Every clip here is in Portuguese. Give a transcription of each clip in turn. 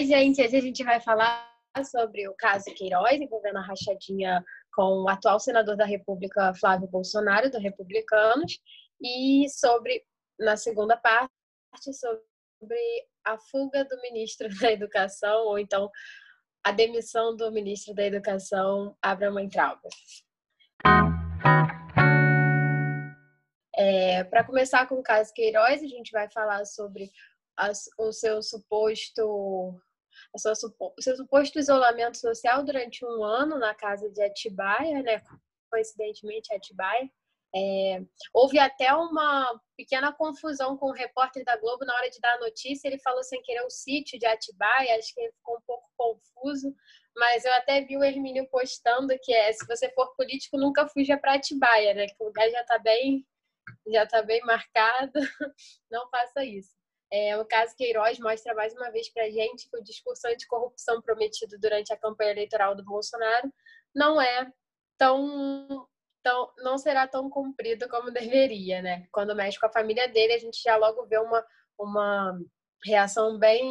Oi, gente. Hoje a gente vai falar sobre o caso Queiroz, envolvendo a rachadinha com o atual senador da República, Flávio Bolsonaro, do Republicanos, e sobre, na segunda parte, sobre a fuga do ministro da Educação, ou então a demissão do ministro da Educação, Abraham Weintraub. É, Para começar com o caso Queiroz, a gente vai falar sobre o seu suposto o seu suposto isolamento social durante um ano na casa de Atibaia, né? coincidentemente Atibaia. É, houve até uma pequena confusão com o repórter da Globo na hora de dar a notícia. Ele falou sem querer o sítio de Atibaia, acho que ele ficou um pouco confuso. Mas eu até vi o Hermínio postando que é: se você for político, nunca fuja para Atibaia, né? Que o lugar já está bem, já tá bem marcado. Não faça isso. É, o caso Queiroz mostra mais uma vez para a gente que o discurso anticorrupção prometido durante a campanha eleitoral do Bolsonaro não é tão, tão não será tão cumprido como deveria, né? Quando mexe com a família dele, a gente já logo vê uma, uma reação bem,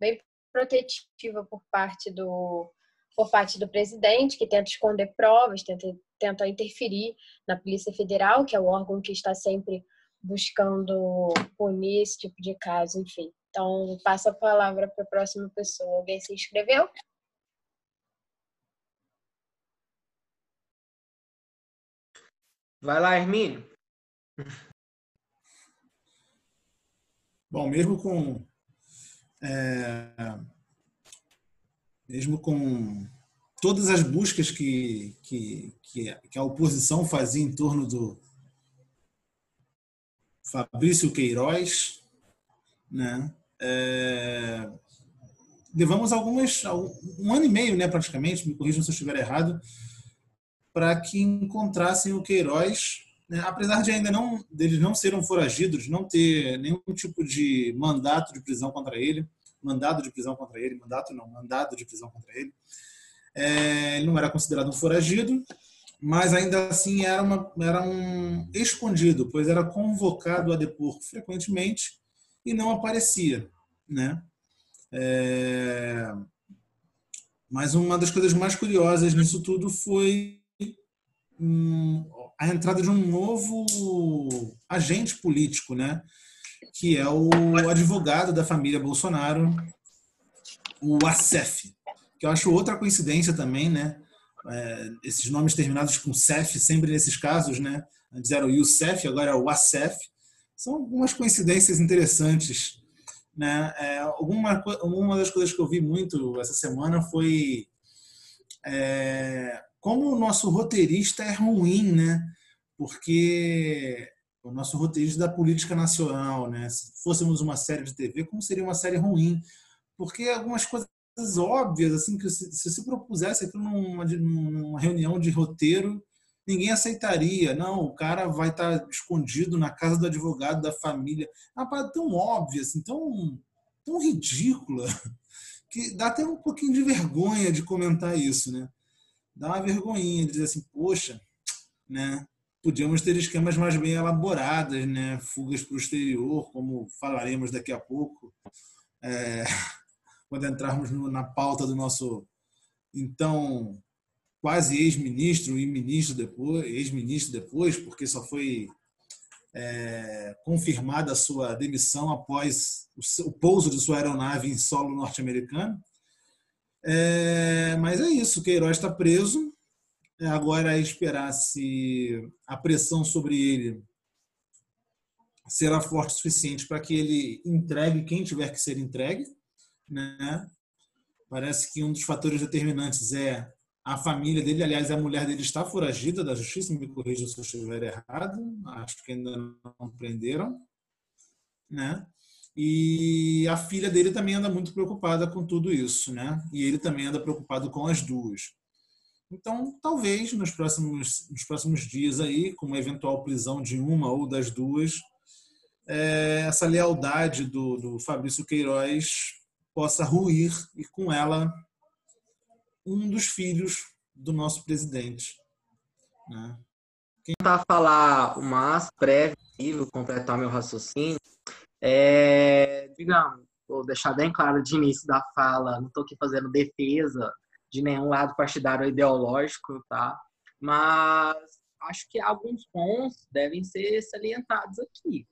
bem protetiva por parte do por parte do presidente, que tenta esconder provas, tenta, tenta interferir na Polícia Federal, que é o órgão que está sempre buscando punir esse tipo de caso, enfim. Então, passo a palavra para a próxima pessoa. Alguém se inscreveu? Vai lá, Hermínio. Bom, mesmo com é, mesmo com todas as buscas que, que, que, a oposição fazia em torno do, Fabrício Queiroz, né? É, levamos algumas um ano e meio, né, praticamente, me corrijam se eu estiver errado, para que encontrassem o Queiroz, né, apesar de ainda não deles não serem foragidos, não ter nenhum tipo de mandato de prisão contra ele, mandado de prisão contra ele, mandato não, mandado de prisão contra ele. É, ele não era considerado um foragido, mas ainda assim era, uma, era um escondido, pois era convocado a depor frequentemente e não aparecia, né? É... Mas uma das coisas mais curiosas nisso tudo foi a entrada de um novo agente político, né? Que é o advogado da família Bolsonaro, o Acef, que eu acho outra coincidência também, né? É, esses nomes terminados com CEF, sempre nesses casos, né? Antes era o Youssef, agora é o Acef. São algumas coincidências interessantes. Né? É, alguma, uma das coisas que eu vi muito essa semana foi é, como o nosso roteirista é ruim, né? Porque o nosso roteirista da política nacional, né? Se fôssemos uma série de TV, como seria uma série ruim? Porque algumas coisas óbvias, assim, que se, se propusesse aquilo numa, numa reunião de roteiro, ninguém aceitaria. Não, o cara vai estar escondido na casa do advogado da família. Uma parada tão óbvia, assim, tão, tão ridícula, que dá até um pouquinho de vergonha de comentar isso, né? Dá uma vergonhinha de dizer assim, poxa, né? Podíamos ter esquemas mais bem elaborados, né? Fugas para o exterior, como falaremos daqui a pouco. É quando entrarmos no, na pauta do nosso então quase ex-ministro e ministro depois, ex-ministro depois, porque só foi é, confirmada a sua demissão após o, o, pouso de sua aeronave em solo norte-americano. É, mas é isso, Queiroz está preso. É, agora é esperar se a pressão sobre ele será forte o suficiente para que ele entregue quem tiver que ser entregue né? Parece que um dos fatores determinantes é a família dele, aliás, a mulher dele está foragida da justiça, me corrija se eu estiver errado, acho que ainda não prenderam, né? E a filha dele também anda muito preocupada com tudo isso, né? E ele também anda preocupado com as duas. Então, talvez nos próximos, nos próximos dias aí, com uma eventual prisão de uma ou das duas, é, essa lealdade do, do Fabrício Queiroz possa ruir e com ela um dos filhos do nosso presidente. Né? Quem a falar o mais breve, completar meu raciocínio, é, digamos, vou deixar bem claro de início da fala, não estou aqui fazendo defesa de nenhum lado partidário ou ideológico, tá? Mas acho que alguns pontos devem ser salientados aqui.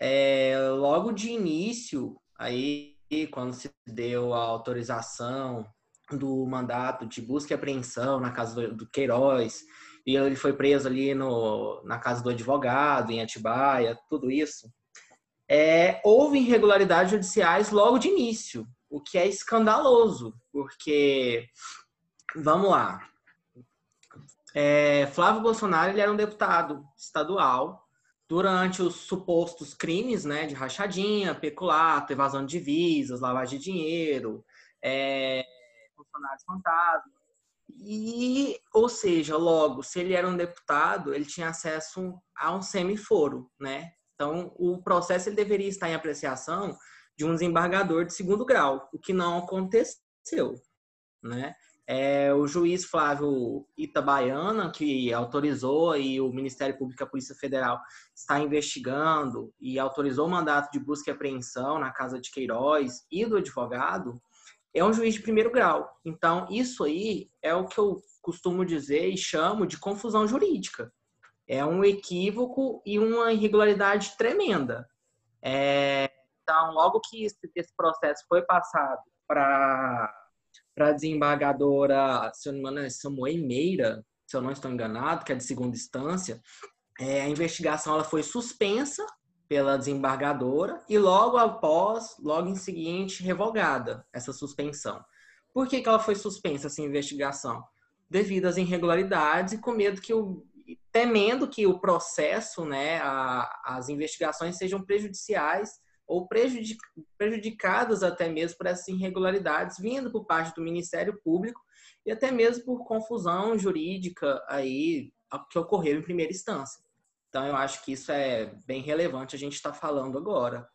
É, logo de início, aí quando se deu a autorização do mandato de busca e apreensão na casa do, Queiroz, e ele foi preso ali no, na casa do advogado, em Atibaia, tudo isso. É, houve irregularidades judiciais logo de início, o que é escandaloso, porque, vamos lá, é, Flávio Bolsonaro ele era um deputado estadual durante os supostos crimes né, de rachadinha, peculato, evasão de divisas, lavagem de dinheiro, é, funcionários fantasma. E, ou seja, logo, se ele era um deputado, ele tinha acesso a um semiforo, né? Então, o processo ele deveria estar em apreciação de um desembargador de segundo grau, o que não aconteceu, né? É, o juiz Flávio Itabaiana, que autorizou e o Ministério Público e a Polícia Federal está investigando e autorizou o mandato de busca e apreensão na casa de Queiroz e do advogado, é um juiz de primeiro grau. Então, isso aí é o que eu costumo dizer e chamo de confusão jurídica. É um equívoco e uma irregularidade tremenda. É, então, logo que esse, processo foi passado para para a desembargadora, se eu não me engano, é Samuel Meira, se eu não estou enganado, que é de segunda instância, é, a investigação ela foi suspensa pela desembargadora e logo após, logo em seguinte, revogada essa suspensão. Por que, que ela foi suspensa essa investigação? Devido às irregularidades e com medo que o temendo que o processo, né, a, as investigações sejam prejudiciais ou prejudicadas até mesmo por essas irregularidades vindo por parte do Ministério Público e até mesmo por confusão jurídica aí que ocorreu em primeira instância. Então eu acho que isso é bem relevante a gente estar tá falando agora,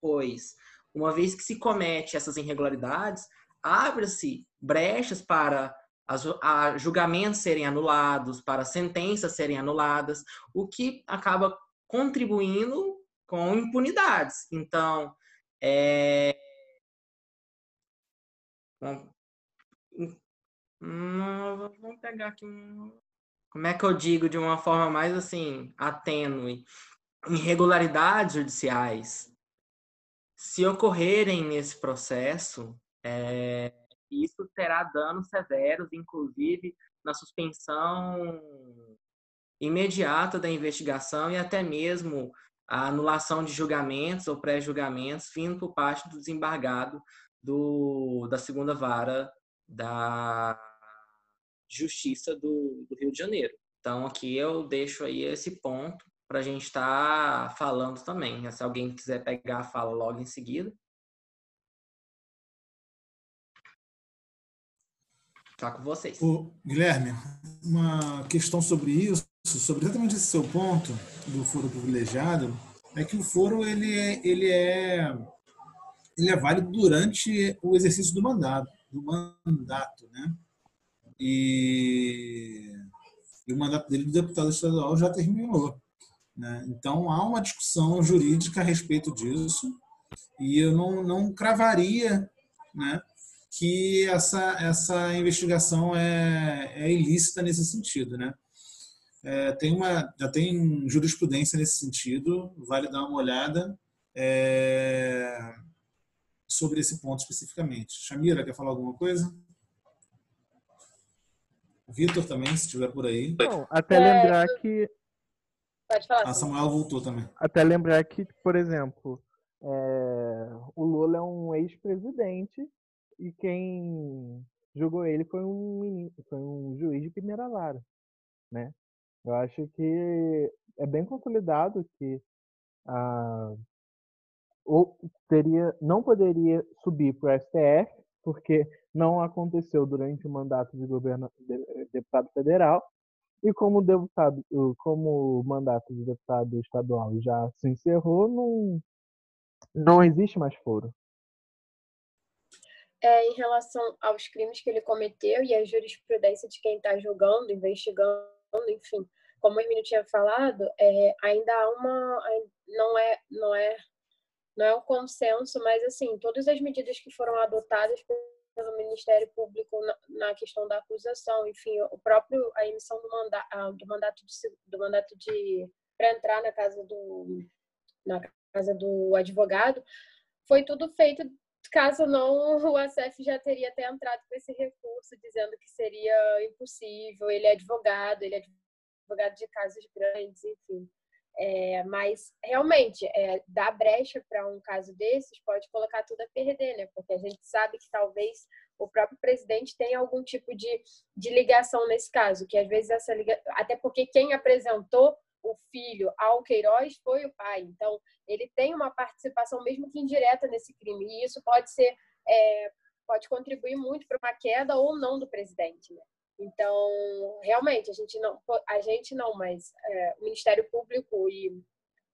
pois uma vez que se comete essas irregularidades, abre-se brechas para as, a, julgamentos serem anulados, para sentenças serem anuladas, o que acaba contribuindo com impunidades. Então, é... Vamos pegar aqui. Como é que eu digo de uma forma mais assim, atênue? Irregularidades judiciais, se ocorrerem nesse processo, é... isso terá danos severos, inclusive na suspensão imediata da investigação e até mesmo a anulação de julgamentos ou pré-julgamentos vindo por parte do desembargado do, da segunda vara da Justiça do, do, Rio de Janeiro. Então, aqui eu deixo aí esse ponto para a gente estar tá falando também. Se alguém quiser pegar, fala logo em seguida. Está com vocês. Ô, Guilherme, uma questão sobre isso sobre exatamente esse seu ponto do foro privilegiado é que o foro ele é, ele é ele é válido durante o exercício do mandato, do mandato, né? E, e o mandato dele do deputado estadual já terminou, né? Então há uma discussão jurídica a respeito disso e eu não, não cravaria, né? Que essa essa investigação é, é ilícita nesse sentido, né? É, tem uma, já tem jurisprudência nesse sentido, vale dar uma olhada é, sobre esse ponto especificamente. Shamira, quer falar alguma coisa? Vitor também, se estiver por aí. Não, até é, lembrar que. Pode falar. A Samuel voltou também. Até lembrar que, por exemplo, é, o Lula é um ex-presidente e quem julgou ele foi um, foi um juiz de primeira vara, né? Eu acho que é bem consolidado que ah, ou teria, não poderia subir para o STF, porque não aconteceu durante o mandato de governo de, deputado federal, e como deputado, como o mandato de deputado estadual já se encerrou, não, não existe mais foro. É, em relação aos crimes que ele cometeu e a jurisprudência de quem está julgando, investigando, enfim, como o Hermínio tinha falado, é, ainda há uma. Não é, não é não é um consenso, mas assim, todas as medidas que foram adotadas pelo Ministério Público na, na questão da acusação, enfim, o próprio a emissão do, manda, do mandato de, do mandato de para entrar na casa do na casa do advogado, foi tudo feito caso não o ACF já teria até entrado com esse recurso dizendo que seria impossível, ele é advogado, ele é advogado de casos grandes, enfim. É, mas realmente, é, dar brecha para um caso desses pode colocar tudo a perder, né? Porque a gente sabe que talvez o próprio presidente tenha algum tipo de, de ligação nesse caso, que às vezes essa ligação. Até porque quem apresentou o filho ao Queiroz foi o pai. Então, ele tem uma participação, mesmo que indireta, nesse crime. E isso pode ser. É, pode contribuir muito para uma queda ou não do presidente, né? Então, realmente, a gente não, a gente não, mas é, o Ministério Público e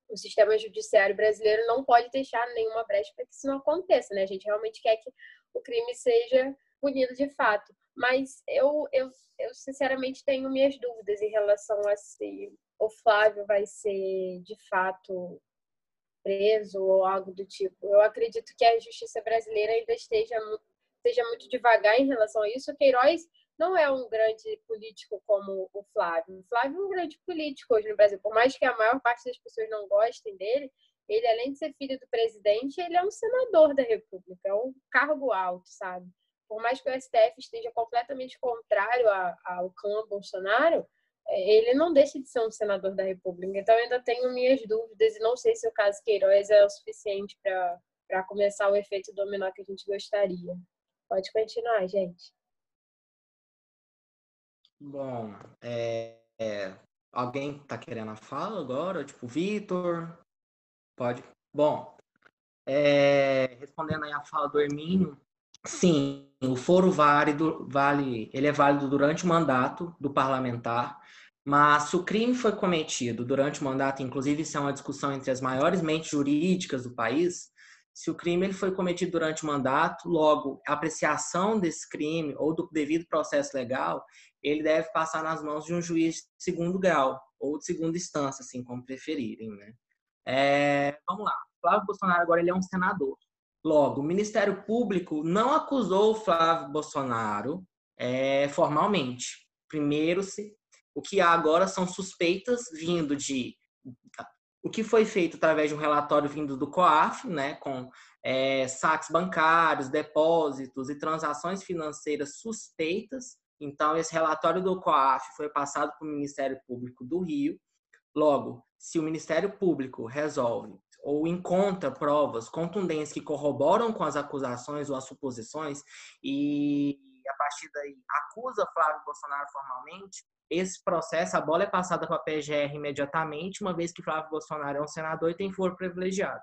o sistema judiciário brasileiro não pode deixar nenhuma brecha para que isso não aconteça, né? A gente realmente quer que o crime seja punido de fato. Mas eu, eu, eu sinceramente tenho minhas dúvidas em relação a se o Flávio vai ser de fato preso ou algo do tipo. Eu acredito que a justiça brasileira ainda esteja, muito devagar em relação a isso. O Queiroz não é um grande político como o Flávio. O Flávio é um grande político hoje no Brasil. Por mais que a maior parte das pessoas não gostem dele, ele, além de ser filho do presidente, ele é um senador da República, é um cargo alto, sabe? Por mais que o STF esteja completamente contrário ao clã Bolsonaro, ele não deixa de ser um senador da República. Então, ainda tenho minhas dúvidas e não sei se o caso Queiroz é o suficiente para começar o efeito dominó que a gente gostaria. Pode continuar, gente. Bom, é, é, alguém está querendo a fala agora? Tipo, Vitor? Pode? Bom, é, respondendo aí a fala do Hermínio, sim, o foro válido, vale, ele é válido durante o mandato do parlamentar, mas se o crime foi cometido durante o mandato, inclusive isso é uma discussão entre as maiores mentes jurídicas do país, se o crime ele foi cometido durante o mandato, logo a apreciação desse crime ou do devido processo legal, ele deve passar nas mãos de um juiz de segundo grau ou de segunda instância, assim como preferirem, né? É, vamos lá. Flávio Bolsonaro agora ele é um senador. Logo, o Ministério Público não acusou o Flávio Bolsonaro é, formalmente. Primeiro, se, o que há agora são suspeitas vindo de o que foi feito através de um relatório vindo do COAF, né, com é, saques bancários, depósitos e transações financeiras suspeitas então, esse relatório do COAF foi passado para o Ministério Público do Rio. Logo, se o Ministério Público resolve ou encontra provas contundentes que corroboram com as acusações ou as suposições e a partir daí acusa Flávio Bolsonaro formalmente, esse processo, a bola é passada para a PGR imediatamente, uma vez que Flávio Bolsonaro é um senador e tem foro privilegiado.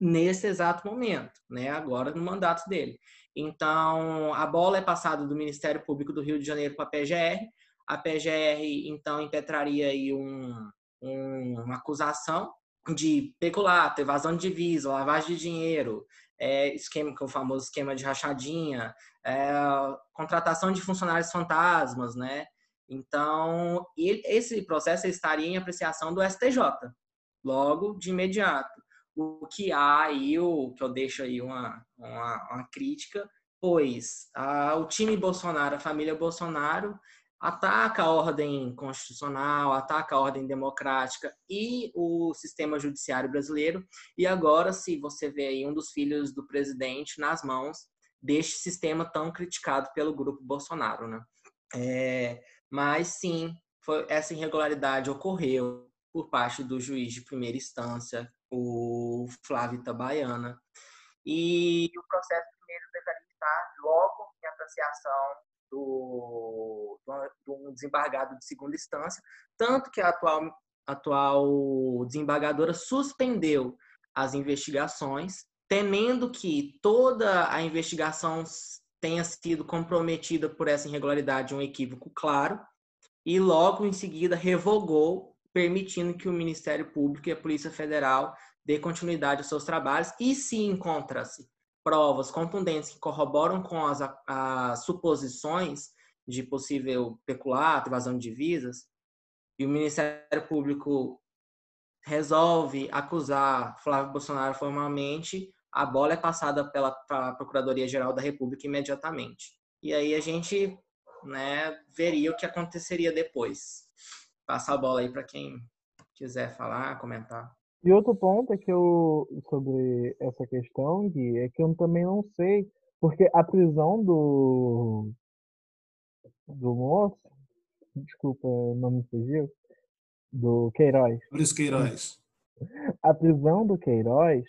Nesse exato momento, né? agora no mandato dele. Então, a bola é passada do Ministério Público do Rio de Janeiro para a PGR. A PGR, então, impetraria aí um, um, uma acusação de peculato, evasão de divisa, lavagem de dinheiro, é, esquema, que é o famoso esquema de rachadinha, é, contratação de funcionários fantasmas, né? Então, ele, esse processo estaria em apreciação do STJ, logo de imediato o que há aí, o que eu deixo aí uma, uma, uma crítica, pois a, o time Bolsonaro, a família Bolsonaro, ataca a ordem constitucional, ataca a ordem democrática e o sistema judiciário brasileiro. E agora, se você vê aí um dos filhos do presidente nas mãos deste sistema tão criticado pelo grupo Bolsonaro, né? É, mas sim, foi, essa irregularidade ocorreu por parte do juiz de primeira instância, o Flávio Itabaiana. E o processo primeiro deveria estar logo em apreciação do, do, desembargado de segunda instância, tanto que a atual, atual desembargadora suspendeu as investigações, temendo que toda a investigação tenha sido comprometida por essa irregularidade, um equívoco claro, e logo em seguida revogou permitindo que o Ministério Público e a Polícia Federal dê continuidade aos seus trabalhos e se encontra-se provas contundentes que corroboram com as, as suposições de possível peculato, evasão de divisas, e o Ministério Público resolve acusar Flávio Bolsonaro formalmente, a bola é passada pela Procuradoria-Geral da República imediatamente. E aí a gente né, veria o que aconteceria depois. Passar a bola aí para quem quiser falar, comentar. E outro ponto é que eu sobre essa questão, Gui, é que eu também não sei, porque a prisão do do moço, desculpa, não me fugiu, do Queiroz. Maurício Queiroz. A prisão do Queiroz,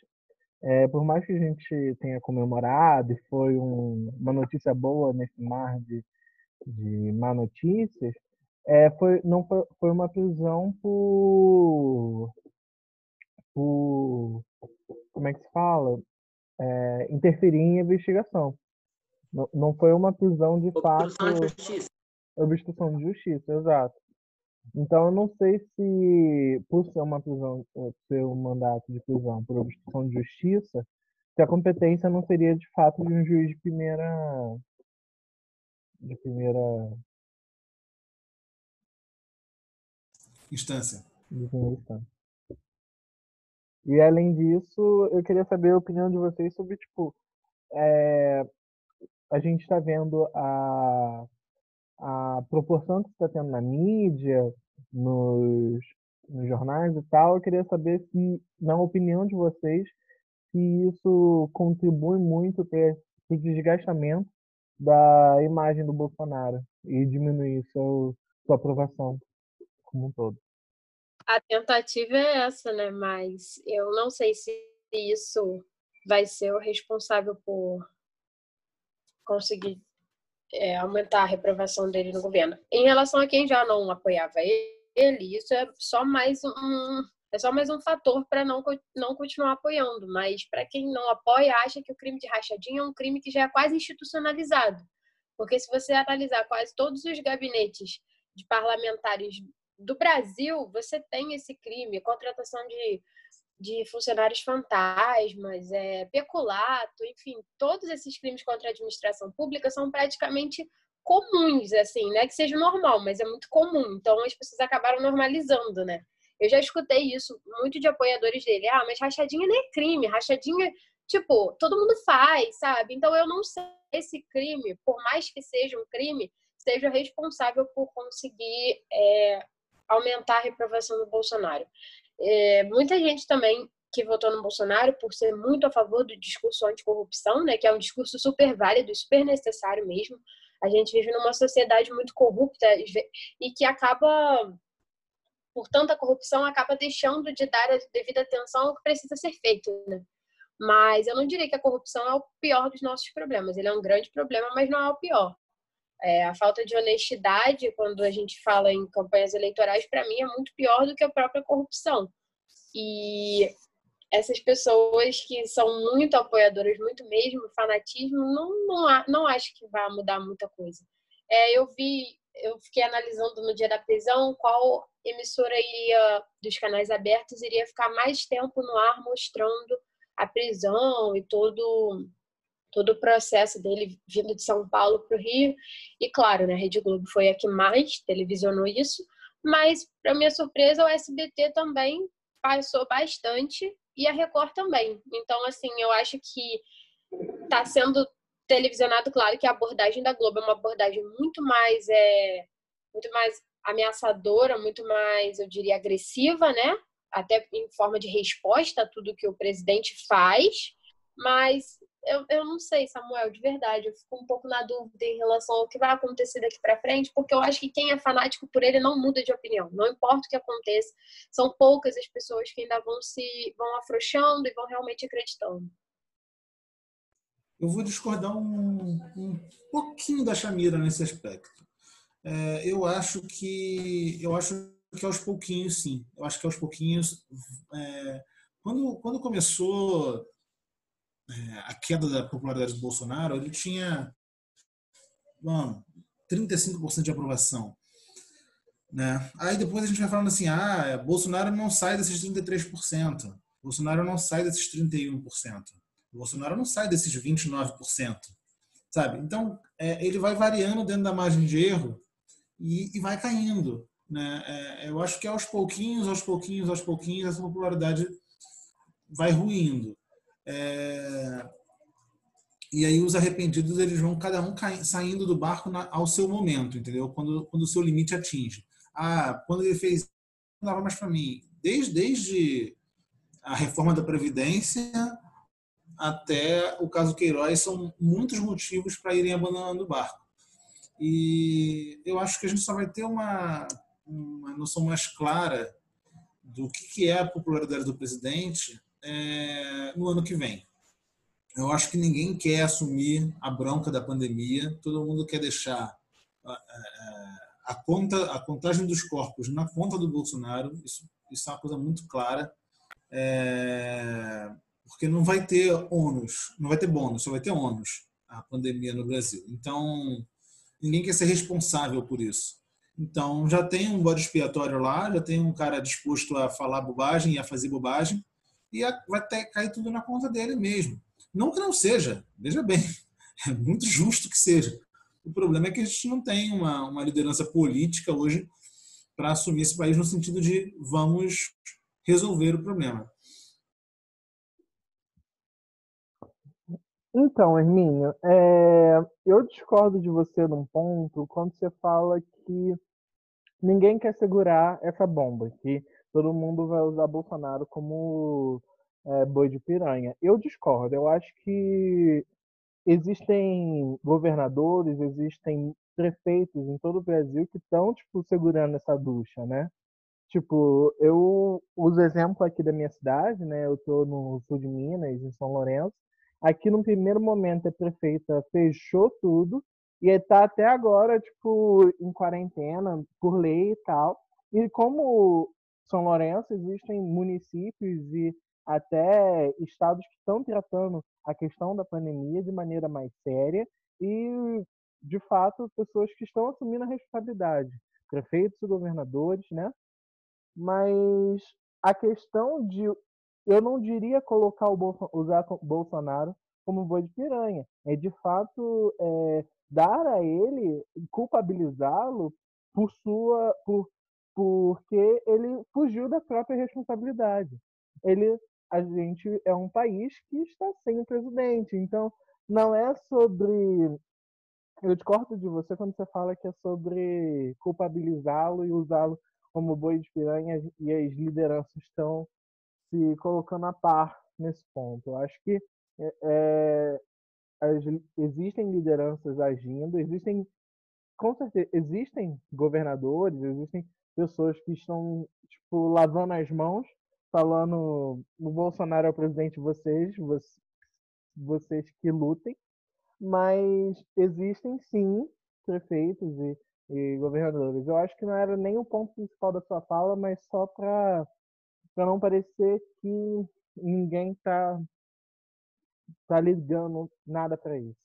é, por mais que a gente tenha comemorado e foi um, uma notícia boa nesse mar de, de má notícias, é, foi, não foi, foi uma prisão por, por como é que se fala? É, interferir em investigação. Não, não foi uma prisão de Obstrução fato. de justiça. Obstrução de justiça, exato. Então eu não sei se, por ser uma prisão, eh, ser um mandato de prisão por obstrução de justiça, se a competência não seria de fato de um juiz de primeira de primeira Instância. de primeira instância. E além disso, eu queria saber a opinião de vocês sobre tipo é, a gente está vendo a a proporção que está tendo na mídia, nos, nos jornais e tal, eu queria saber se, na opinião de vocês, se isso contribui muito para o desgastamento da imagem do Bolsonaro e diminuir seu, sua aprovação como um todo. A tentativa é essa, né? Mas eu não sei se isso vai ser o responsável por conseguir é, aumentar a reprovação dele no governo. Em relação a quem já não apoiava ele, isso é só mais um é só mais um fator para não, não continuar apoiando. Mas para quem não apoia, acha que o crime de rachadinha é um crime que já é quase institucionalizado. Porque se você analisar quase todos os gabinetes de parlamentares do Brasil, você tem esse crime, contratação de de funcionários fantasmas, é, peculato, enfim, todos esses crimes contra a administração pública são praticamente comuns, assim, não é que seja normal, mas é muito comum. Então as pessoas acabaram normalizando, né? Eu já escutei isso muito de apoiadores dele. Ah, mas rachadinha nem é crime, rachadinha, tipo, todo mundo faz, sabe? Então eu não sei se esse crime, por mais que seja um crime, seja responsável por conseguir é, aumentar a reprovação do Bolsonaro. É, muita gente também que votou no Bolsonaro por ser muito a favor do discurso anticorrupção, né, que é um discurso super válido, super necessário mesmo. A gente vive numa sociedade muito corrupta e que acaba, por tanta corrupção, acaba deixando de dar a devida atenção ao que precisa ser feito. Né? Mas eu não diria que a corrupção é o pior dos nossos problemas. Ele é um grande problema, mas não é o pior. É, a falta de honestidade, quando a gente fala em campanhas eleitorais, para mim é muito pior do que a própria corrupção. E essas pessoas que são muito apoiadoras, muito mesmo, fanatismo, não, não, não acho que vai mudar muita coisa. É, eu vi, eu fiquei analisando no dia da prisão qual emissora iria, dos canais abertos, iria ficar mais tempo no ar mostrando a prisão e todo todo o processo dele vindo de São Paulo para o Rio. E claro, né, a Rede Globo foi a que mais televisionou isso, mas para minha surpresa o SBT também passou bastante e a Record também. Então, assim, eu acho que está sendo televisionado, claro que a abordagem da Globo é uma abordagem muito mais é muito mais ameaçadora, muito mais, eu diria, agressiva, né? Até em forma de resposta a tudo que o presidente faz, mas eu, eu não sei, Samuel, de verdade. Eu fico um pouco na dúvida em relação ao que vai acontecer daqui para frente, porque eu acho que quem é fanático por ele não muda de opinião. Não importa o que aconteça, são poucas as pessoas que ainda vão se vão afrouxando e vão realmente acreditando. Eu vou discordar um, um pouquinho da Chamira nesse aspecto. É, eu acho que eu acho que aos pouquinhos, sim. Eu acho que aos pouquinhos, é, quando quando começou a queda da popularidade do Bolsonaro, ele tinha mano, 35% de aprovação. Né? Aí depois a gente vai falando assim, ah, Bolsonaro não sai desses 33%, Bolsonaro não sai desses 31%, Bolsonaro não sai desses 29%, sabe? Então, é, ele vai variando dentro da margem de erro e, e vai caindo. Né? É, eu acho que aos pouquinhos, aos pouquinhos, aos pouquinhos, essa popularidade vai ruindo. É, e aí os arrependidos eles vão cada um saindo do barco na, ao seu momento, entendeu? Quando, quando o seu limite atinge. Ah, quando ele fez, não dava mais para mim. Desde, desde a reforma da Previdência até o caso Queiroz são muitos motivos para irem abandonando o barco. E eu acho que a gente só vai ter uma, uma noção mais clara do que é a popularidade do presidente é, no ano que vem. Eu acho que ninguém quer assumir a bronca da pandemia, todo mundo quer deixar a, a, a conta, a contagem dos corpos na conta do Bolsonaro, isso, isso é uma coisa muito clara, é, porque não vai ter ônus, não vai ter bônus, só vai ter ônus a pandemia no Brasil. Então, ninguém quer ser responsável por isso. Então, já tem um bode expiatório lá, já tem um cara disposto a falar bobagem e a fazer bobagem, e vai ter, cair tudo na conta dele mesmo. Não que não seja, veja bem, é muito justo que seja. O problema é que a gente não tem uma, uma liderança política hoje para assumir esse país no sentido de vamos resolver o problema. Então, Hermínio, é, eu discordo de você num ponto quando você fala que ninguém quer segurar essa bomba, que todo mundo vai usar Bolsonaro como é, boi de piranha. Eu discordo. Eu acho que existem governadores, existem prefeitos em todo o Brasil que estão tipo segurando essa ducha, né? Tipo, eu uso exemplo aqui da minha cidade, né? Eu tô no sul de Minas, em São Lourenço. Aqui no primeiro momento a prefeita fechou tudo e está até agora tipo em quarentena por lei e tal. E como São Lourenço existem municípios e até estados que estão tratando a questão da pandemia de maneira mais séria e de fato pessoas que estão assumindo a responsabilidade, prefeitos e governadores, né? Mas a questão de eu não diria colocar o usar Bolsonaro como boi de piranha. É de fato é, dar a ele, culpabilizá-lo por sua, por, porque ele fugiu da própria responsabilidade. Ele, a gente é um país que está sem presidente, então não é sobre eu discordo de você quando você fala que é sobre culpabilizá-lo e usá-lo como boi de piranha e as lideranças estão se colocando a par nesse ponto. Eu acho que é, é, as, existem lideranças agindo, existem, com certeza, existem governadores, existem pessoas que estão, tipo, lavando as mãos, falando o Bolsonaro é o presidente de vocês, vocês, que lutem, mas existem sim prefeitos e, e governadores. Eu acho que não era nem o ponto principal da sua fala, mas só para para não parecer que ninguém tá tá ligando nada para isso.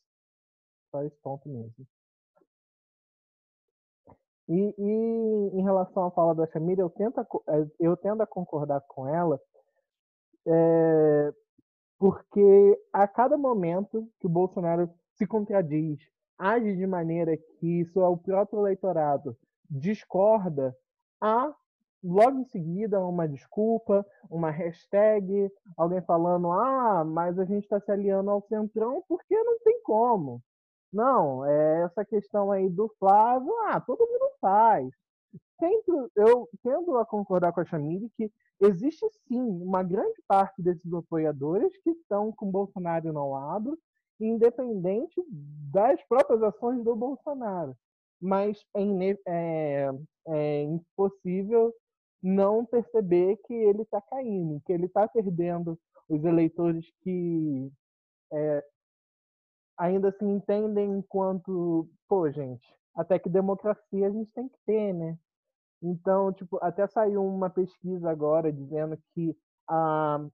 Só esse ponto mesmo. E, e, em relação à fala da Shamira, eu eh, eu tendo a concordar com ela, é, porque a cada momento que o Bolsonaro se contradiz, age de maneira que isso é o próprio eleitorado discorda, há logo em seguida uma desculpa, uma hashtag, alguém falando, ah, mas a gente está se aliando ao Centrão porque não tem como. Não, é essa questão aí do Flávio, ah, todo mundo faz. Sempre eu tendo a concordar com a Chamide que existe sim uma grande parte desses apoiadores que estão com Bolsonaro no lado, independente das próprias ações do Bolsonaro. Mas é, é, é impossível não perceber que ele está caindo, que ele está perdendo os eleitores que é, ainda se entendem enquanto, pô, gente, até que democracia a gente tem que ter, né? Então, tipo, até saiu uma pesquisa agora dizendo que a,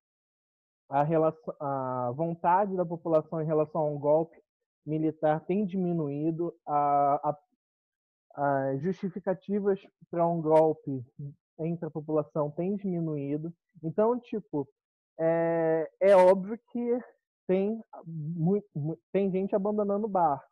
a, relação, a vontade da população em relação a um golpe militar tem diminuído, a, a as justificativas para um golpe entre a população tem diminuído. Então, tipo, é, é óbvio que tem, muito, tem gente abandonando o barco.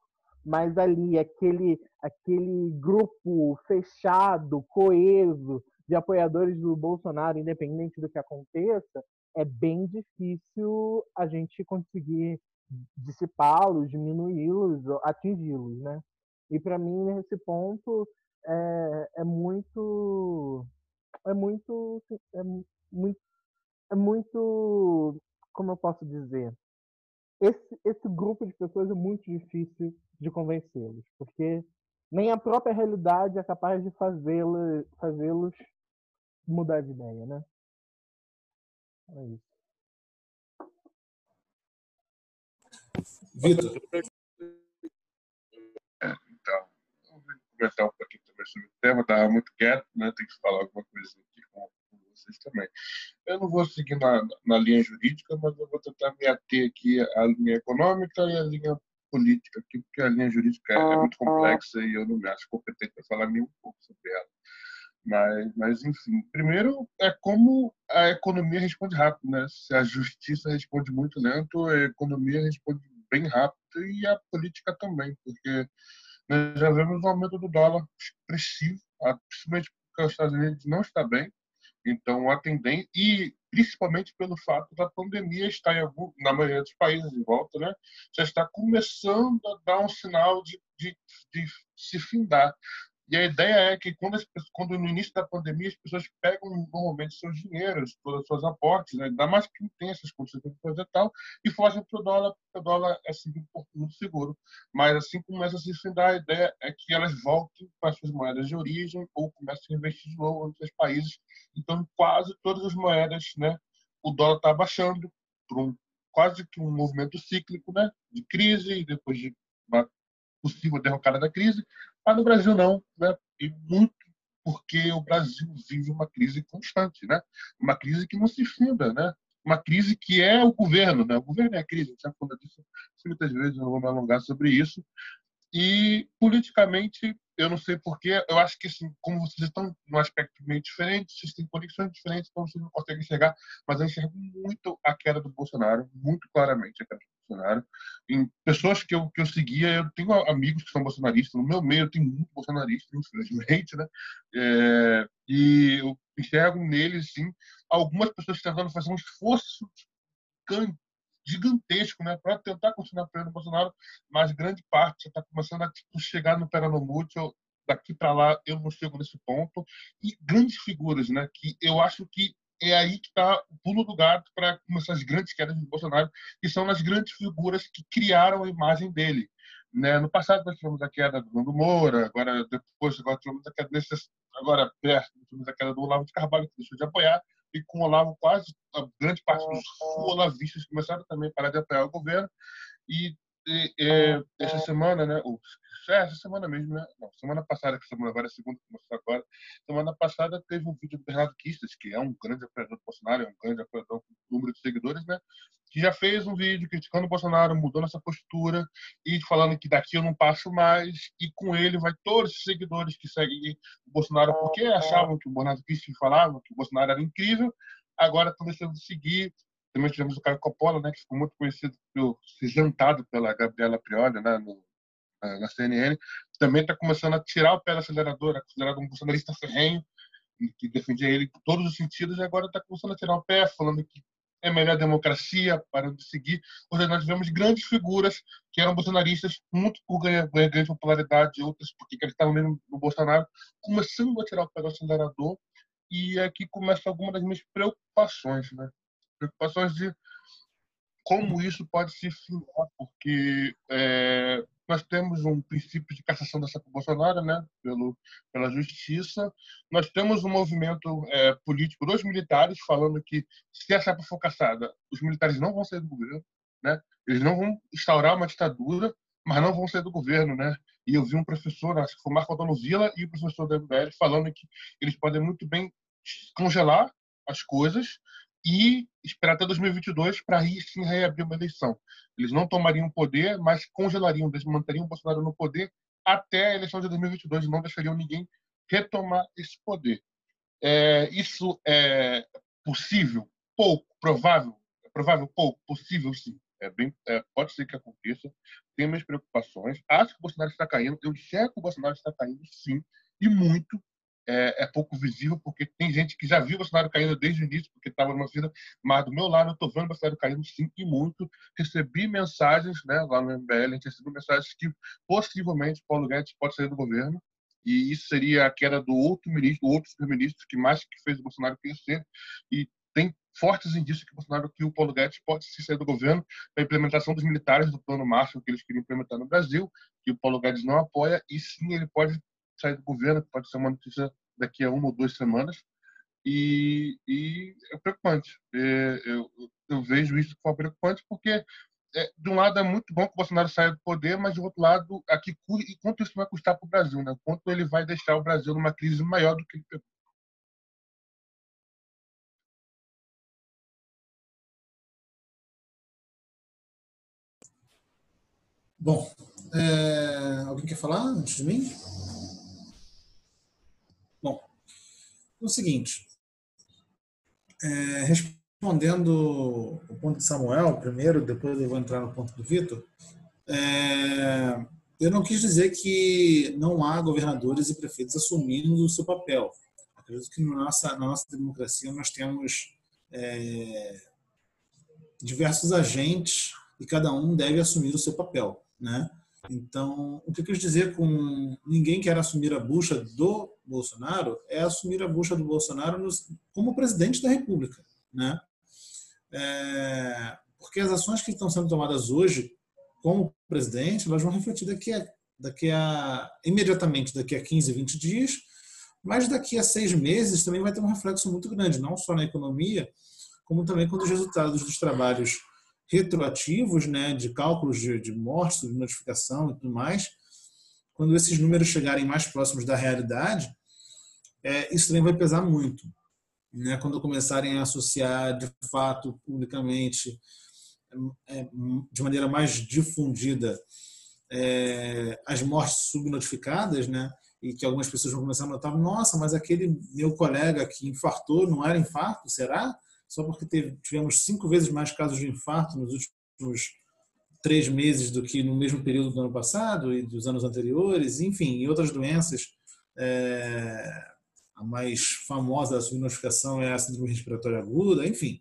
mas ali aquele aquele grupo fechado, coeso de apoiadores do Bolsonaro, independente do que aconteça, é bem difícil a gente conseguir dissipá-los, diminuí-los, atingi-los, né? E para mim nesse ponto é, é muito é muito é muito é muito como eu posso dizer esse esse grupo de pessoas é muito difícil de convencê-los porque nem a própria realidade é capaz de fazê-los fazê-los mudar de ideia né? É isso. Vitor. É, então comentar um pouquinho também sobre o tema, estava muito quieto, né? Tem que falar alguma coisa aqui vocês também. Eu não vou seguir na, na linha jurídica, mas eu vou tentar me ater aqui à linha econômica e à linha política, aqui, porque a linha jurídica é, é muito complexa e eu não me acho competente para falar nem um pouco sobre ela. Mas, mas, enfim, primeiro é como a economia responde rápido, né? Se a justiça responde muito lento, a economia responde bem rápido e a política também, porque nós já vemos um aumento do dólar expressivo, principalmente porque os Estados Unidos não está bem. Então, a tendência, e principalmente pelo fato da pandemia estar em algum, na maioria dos países em volta, né, já está começando a dar um sinal de, de, de se findar. E a ideia é que quando, quando no início da pandemia as pessoas pegam normalmente seus dinheiros, todas as suas aportes, né, ainda mais que tem essas condições fazer tal, e fogem para o dólar, porque o dólar é sempre muito seguro. Mas assim começa a se findar, a ideia é que elas voltem para suas moedas de origem ou comecem a investir de novo nos seus países. Então, quase todas as moedas, né, o dólar está baixando por um quase que um movimento cíclico, né, de crise e depois de uma possível derrocada da crise, mas no Brasil não, né? E muito porque o Brasil vive uma crise constante, né? Uma crise que não se finda, né? Uma crise que é o governo, né? O governo é a crise, a gente já falou disso muitas vezes, não vou me alongar sobre isso. E politicamente, eu não sei porquê, eu acho que assim, como vocês estão num aspecto meio diferente, vocês têm conexões diferentes, então vocês não conseguem enxergar, mas eu enxergo muito a queda do Bolsonaro, muito claramente a queda do Bolsonaro. Em pessoas que eu, que eu seguia, eu tenho amigos que são bolsonaristas, no meu meio eu tenho muito bolsonarista, infelizmente, né? É, e eu enxergo neles, sim, algumas pessoas tentando fazer um esforço gigantesco né, para tentar continuar apoiando o Bolsonaro, mas grande parte já está começando a tipo, chegar no Peronomútil, daqui para lá eu não chego nesse ponto, e grandes figuras, né, que eu acho que é aí que está o pulo do gato para começar as grandes quedas do Bolsonaro, que são as grandes figuras que criaram a imagem dele. Né? No passado nós tivemos a queda do Nando Moura, agora depois agora tivemos a queda nesses, agora perto tivemos a queda do Olavo de Carvalho que deixou de apoiar e com o Olavo quase a grande parte dos olavistas começaram também a parar de apoiar o governo e, e, e essa semana, né, ou é, essa semana mesmo, né? Não, semana passada, que semana agora é segunda, começou agora. Semana passada teve um vídeo do Bernardo Kistas, que é um grande apoiador do Bolsonaro, é um grande apoiador com número de seguidores, né? Que já fez um vídeo criticando o Bolsonaro, mudou nossa postura e falando que daqui eu não passo mais. E com ele vai todos os seguidores que seguem o Bolsonaro, porque achavam que o Bernardo Kistas falava que o Bolsonaro era incrível, agora estão deixando de seguir também tivemos o Caio Coppola, né, que ficou muito conhecido ser jantado pela Gabriela Prioli, né, no na CNN, também está começando a tirar o pé do acelerador, é considerado um bolsonarista ferrenho, que defendia ele em todos os sentidos, e agora está começando a tirar o pé, falando que é melhor a democracia, para de seguir. Ou seja, nós tivemos grandes figuras que eram bolsonaristas, muito por ganhar, ganhar grande popularidade, outras porque acreditavam mesmo no Bolsonaro, começando a tirar o pé do acelerador, e aqui começam algumas das minhas preocupações, né? Preocupações de como isso pode se filmar, porque é, nós temos um princípio de cassação da Sapa Bolsonaro, né, pelo, pela justiça. Nós temos um movimento é, político dos militares falando que se a Sapa for cassada, os militares não vão sair do governo, né? Eles não vão instaurar uma ditadura, mas não vão sair do governo, né? E eu vi um professor, acho que foi Marco Antônio Vila e o professor da MBL falando que eles podem muito bem congelar as coisas e esperar até 2022 para aí sim reabrir uma eleição. Eles não tomariam poder, mas congelariam, desmantariam o Bolsonaro no poder até a eleição de 2022 e não deixariam ninguém retomar esse poder. É, isso é possível? Pouco. Provável? É provável? Pouco. Possível, sim. É bem, é, pode ser que aconteça. Tenho minhas preocupações. Acho que o Bolsonaro está caindo. Eu enxergo que o Bolsonaro está caindo, sim, e muito. É, é, pouco visível, porque tem gente que já viu o Bolsonaro caindo desde o início, porque estava numa vida, mas do meu lado eu estou vendo o Bolsonaro caindo sim e muito. Recebi mensagens né, lá no MBL, a gente recebeu mensagens que possivelmente Paulo Guedes pode sair do governo, e isso seria a queda do outro ministro, do outro primeiro-ministro que mais que fez o Bolsonaro crescer, e tem fortes indícios que o Bolsonaro, que o Paulo Guedes pode se sair do governo para a implementação dos militares do Plano Marshall que eles queriam implementar no Brasil, que o Paulo Guedes não apoia, e sim ele pode sair do governo, pode ser uma notícia daqui a uma ou duas semanas, e, e é preocupante. É, eu, eu, vejo isso como preocupante porque é, de um lado é muito bom que o Bolsonaro saia do poder, mas de outro lado, aqui e quanto isso vai custar para o Brasil, né? Quanto ele vai deixar o Brasil numa crise maior do que ele pegou. Bom, é... alguém quer falar antes de mim? Bom, é o seguinte, é, respondendo o ponto de Samuel primeiro, depois eu vou entrar no ponto do Vitor, é, eu não quis dizer que não há governadores e prefeitos assumindo o seu papel. Acredito que na nossa, na nossa democracia nós temos é, diversos agentes e cada um deve assumir o seu papel né? Então, o que eu quis dizer com ninguém quer assumir a bucha do Bolsonaro é assumir a bucha do Bolsonaro nos, como presidente da República, né? É, porque as ações que estão sendo tomadas hoje como presidente, elas vão refletir daqui a, daqui a imediatamente daqui a 15, 20 dias, mas daqui a seis meses também vai ter um reflexo muito grande, não só na economia, como também quando os resultados dos trabalhos retroativos, né, de cálculos de, de mortes, de notificação e tudo mais, quando esses números chegarem mais próximos da realidade, é, isso também vai pesar muito. Né? Quando começarem a associar de fato, publicamente, é, de maneira mais difundida, é, as mortes subnotificadas, né? e que algumas pessoas vão começar a notar, nossa, mas aquele meu colega que infartou não era infarto, será? só porque teve, tivemos cinco vezes mais casos de infarto nos últimos três meses do que no mesmo período do ano passado e dos anos anteriores, enfim, e outras doenças. É, a mais famosa da subnotificação é a síndrome respiratória aguda, enfim.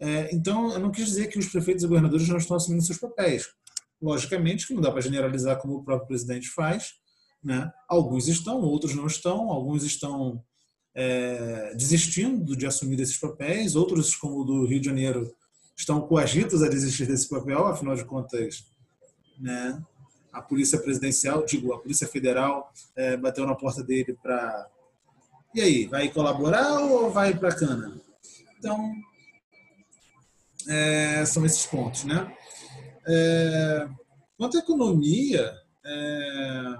É, então, eu não quis dizer que os prefeitos e governadores não estão assumindo seus papéis. Logicamente que não dá para generalizar como o próprio presidente faz. Né? Alguns estão, outros não estão, alguns estão é, desistindo de assumir esses papéis, outros, como o do Rio de Janeiro, estão coagidos a desistir desse papel, afinal de contas, né, a Polícia Presidencial, digo, a Polícia Federal é, bateu na porta dele para. E aí, vai colaborar ou vai para cana? Então, é, são esses pontos, né? É, quanto à economia, é,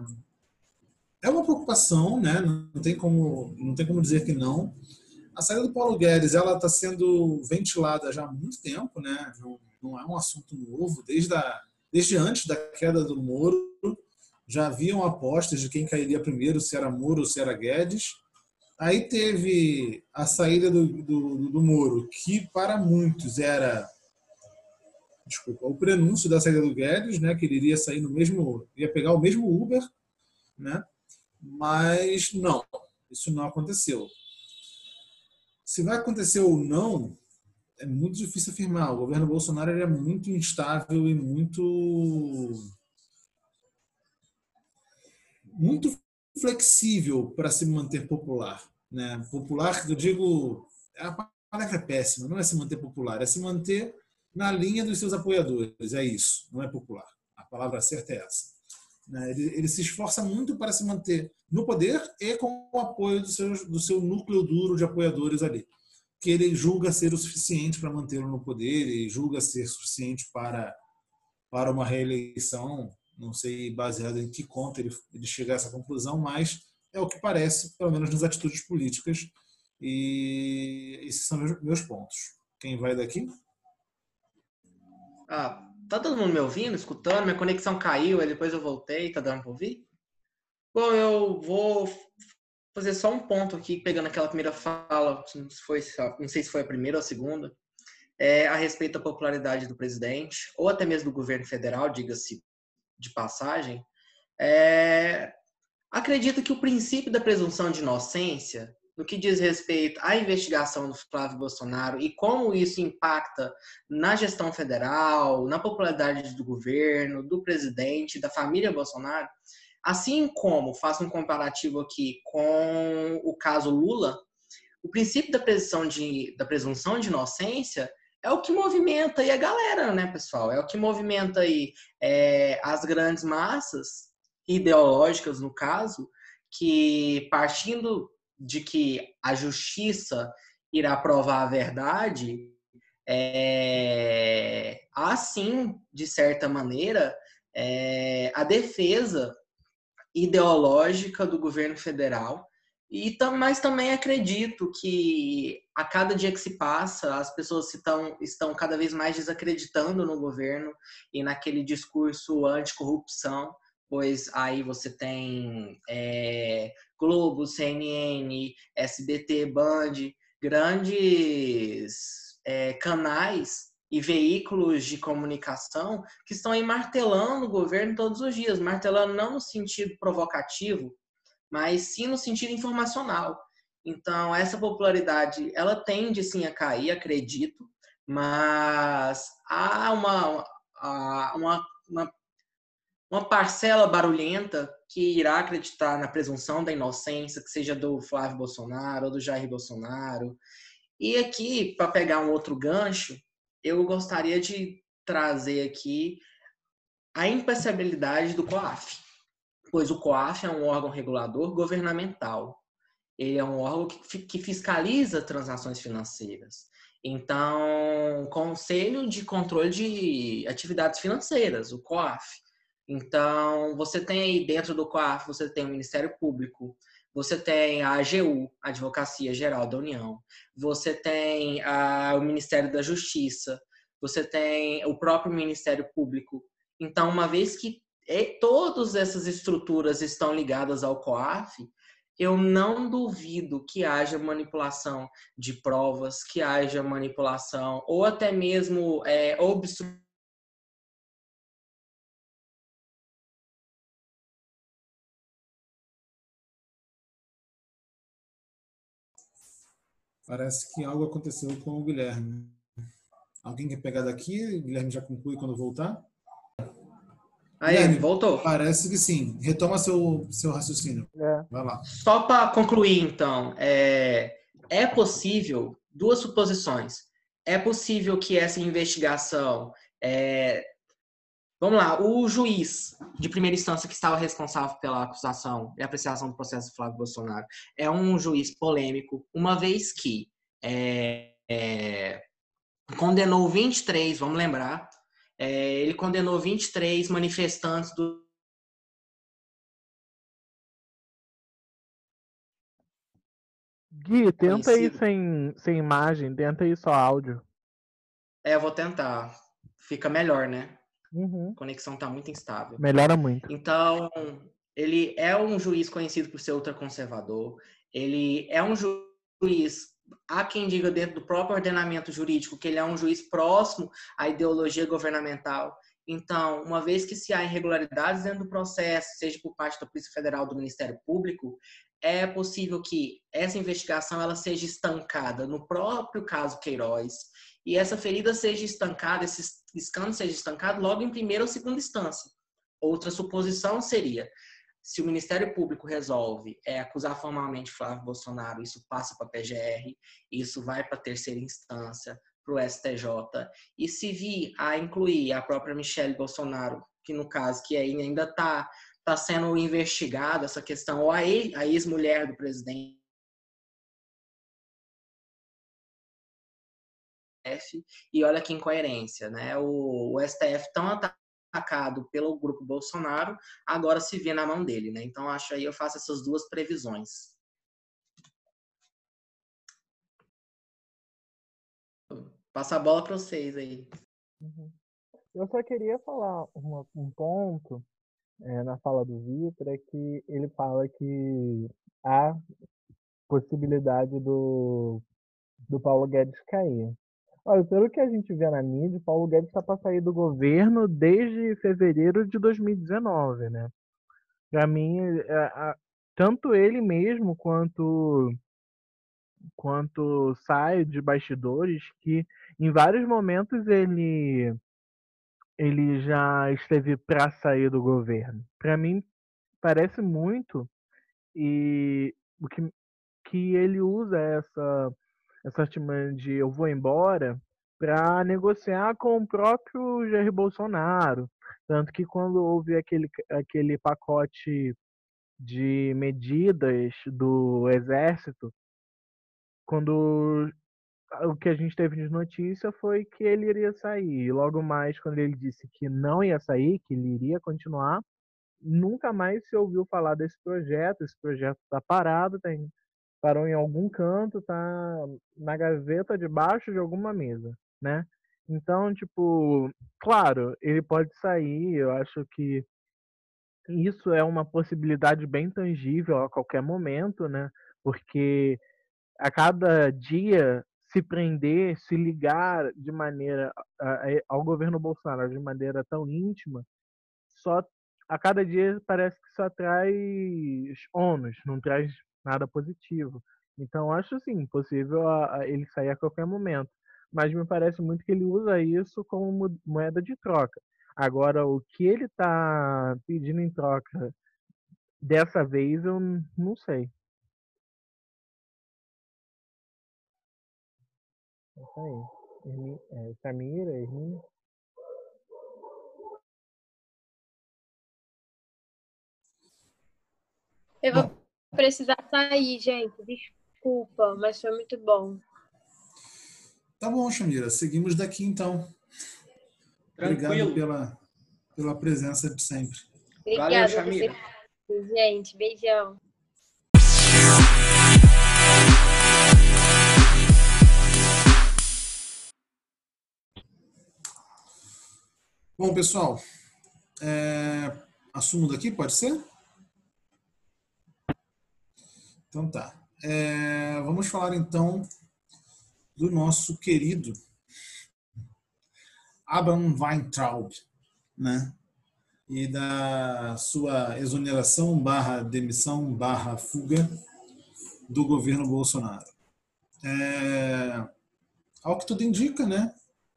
é uma preocupação, né? Não tem como, não tem como dizer que não. A saída do Paulo Guedes, ela está sendo ventilada já há muito tempo, né? Não, não é um assunto novo. Desde, a, desde antes da queda do Moro, já haviam apostas de quem cairia primeiro, se era Moro ou se era Guedes. Aí teve a saída do, do, do Moro, que para muitos era desculpa, o prenúncio da saída do Guedes, né, que ele iria sair no mesmo, ia pegar o mesmo Uber, né? Mas não, isso não aconteceu. Se vai acontecer ou não, é muito difícil afirmar. O governo Bolsonaro é muito instável e muito muito flexível para se manter popular, né? Popular, eu digo, a palavra é péssima, não é se manter popular, é se manter na linha dos seus apoiadores, é isso, não é popular. A palavra certa é essa. Né? Ele, ele, se esforça muito para se manter no poder e com o apoio do seu, do seu núcleo duro de apoiadores ali, que ele julga ser o suficiente para mantê-lo no poder e julga ser suficiente para, para uma reeleição. Não sei baseado em que conta ele, ele chega a essa conclusão, mas é o que parece, pelo menos nas atitudes políticas. E esses são meus, meus pontos. Quem vai daqui? Ah, Tá todo mundo me ouvindo, escutando? Minha conexão caiu, aí depois eu voltei, tá dando pra ouvir? Bom, eu vou fazer só um ponto aqui, pegando aquela primeira fala, não, foi, não sei se foi a primeira ou a segunda. é, a respeito da popularidade do presidente, ou até mesmo do governo federal, diga-se de passagem, é, acredito que o princípio da presunção de inocência, no que diz respeito à investigação do Flávio Bolsonaro e como isso impacta na gestão federal, na popularidade do governo, do presidente, da família Bolsonaro, assim como faço um comparativo aqui com o caso Lula, o princípio da presunção de, da presunção de inocência é o que movimenta aí a galera, né, pessoal? É o que movimenta aí é, as grandes massas ideológicas, no caso, que partindo de que a justiça irá provar a verdade, é, há sim, de certa maneira, é, a defesa ideológica do governo federal. E, mas também acredito que a cada dia que se passa, as pessoas estão, estão cada vez mais desacreditando no governo e naquele discurso anticorrupção, pois aí você tem é, Globo, CNN, SBT, Band, grandes é, canais e veículos de comunicação que estão aí martelando o governo todos os dias, martelando não no sentido provocativo, mas sim no sentido informacional. Então, essa popularidade, ela tende sim a cair, acredito, mas há uma, uma, uma, uma parcela barulhenta que irá acreditar na presunção da inocência, que seja do Flávio Bolsonaro ou do Jair Bolsonaro. E aqui, para pegar um outro gancho, eu gostaria de trazer aqui a impassibilidade do COAF pois o COAF é um órgão regulador governamental. Ele é um órgão que, que fiscaliza transações financeiras. Então, Conselho de Controle de Atividades Financeiras, o COAF. Então, você tem aí dentro do COAF, você tem o Ministério Público, você tem a AGU, Advocacia Geral da União, você tem a, o Ministério da Justiça, você tem o próprio Ministério Público. Então, uma vez que e todas essas estruturas estão ligadas ao COAF, eu não duvido que haja manipulação de provas, que haja manipulação ou até mesmo é, obstrução. Parece que algo aconteceu com o Guilherme. Alguém quer pegar daqui? O Guilherme já conclui quando voltar? Aí, Guilherme, voltou. Parece que sim. Retoma seu, seu raciocínio. É. Vai lá. Só para concluir, então, é, é possível, duas suposições. É possível que essa investigação. É, vamos lá, o juiz de primeira instância que estava responsável pela acusação e apreciação do processo do Flávio Bolsonaro é um juiz polêmico, uma vez que é, é, condenou 23, vamos lembrar, é, ele condenou 23 manifestantes do. Gui, tenta aí sem, sem imagem, tenta aí só áudio. É, eu vou tentar. Fica melhor, né? Uhum. A conexão tá muito instável. Melhora muito. Então, ele é um juiz conhecido por ser ultraconservador. Ele é um juiz há quem diga dentro do próprio ordenamento jurídico que ele é um juiz próximo à ideologia governamental. Então, uma vez que se há irregularidades dentro do processo, seja por parte da Polícia Federal do Ministério Público, é possível que essa investigação ela seja estancada no próprio caso Queiroz e essa ferida seja estancada, esse escândalo seja estancado logo em primeira ou segunda instância. Outra suposição seria se o Ministério Público resolve é, acusar formalmente Flávio Bolsonaro, isso passa para a PGR, isso vai para a terceira instância, para o STJ, e se vir a incluir a própria Michelle Bolsonaro, que no caso que ainda está tá sendo investigada essa questão, ou a ex-mulher do presidente, e olha que incoerência, né? O, o STF tão atacado pelo grupo Bolsonaro, agora se vê na mão dele, né? Então acho aí eu faço essas duas previsões. Passa a bola para vocês aí. Uhum. Eu só queria falar uma, um ponto é, na fala do Vitor, é que ele fala que há possibilidade do, do Paulo Guedes cair. Olha, pelo que a gente vê na mídia, Paulo Guedes está para sair do governo desde fevereiro de 2019, né? Para mim, é, tanto ele mesmo quanto quanto sai de bastidores que em vários momentos ele ele já esteve para sair do governo. Para mim parece muito e o que que ele usa essa essa artimanha de eu vou embora para negociar com o próprio Jair Bolsonaro. Tanto que quando houve aquele, aquele pacote de medidas do Exército, quando o que a gente teve de notícia foi que ele iria sair. E logo mais, quando ele disse que não ia sair, que ele iria continuar, nunca mais se ouviu falar desse projeto. Esse projeto está parado, tem, parou em algum canto, está na gaveta debaixo de alguma mesa, né? Então, tipo, claro, ele pode sair, eu acho que isso é uma possibilidade bem tangível a qualquer momento, né? Porque a cada dia se prender, se ligar de maneira ao governo Bolsonaro de maneira tão íntima, só a cada dia parece que só traz ônus, não traz nada positivo. Então acho sim possível a, a ele sair a qualquer momento, mas me parece muito que ele usa isso como moeda de troca. Agora o que ele está pedindo em troca dessa vez eu não sei. Isso aí. Hermi, é, Samira. Eu vou precisar sair, gente. Desculpa, mas foi muito bom. Tá bom, Chamira. Seguimos daqui então. Tranquilo. Obrigado pela, pela presença de sempre. Obrigada, Valeu, gente. Beijão. Bom, pessoal, é, assumo daqui, pode ser? Então tá. É, vamos falar então do nosso querido Abraham Weintraub, né? E da sua exoneração barra demissão barra fuga do governo Bolsonaro. É, ao que tudo indica, né?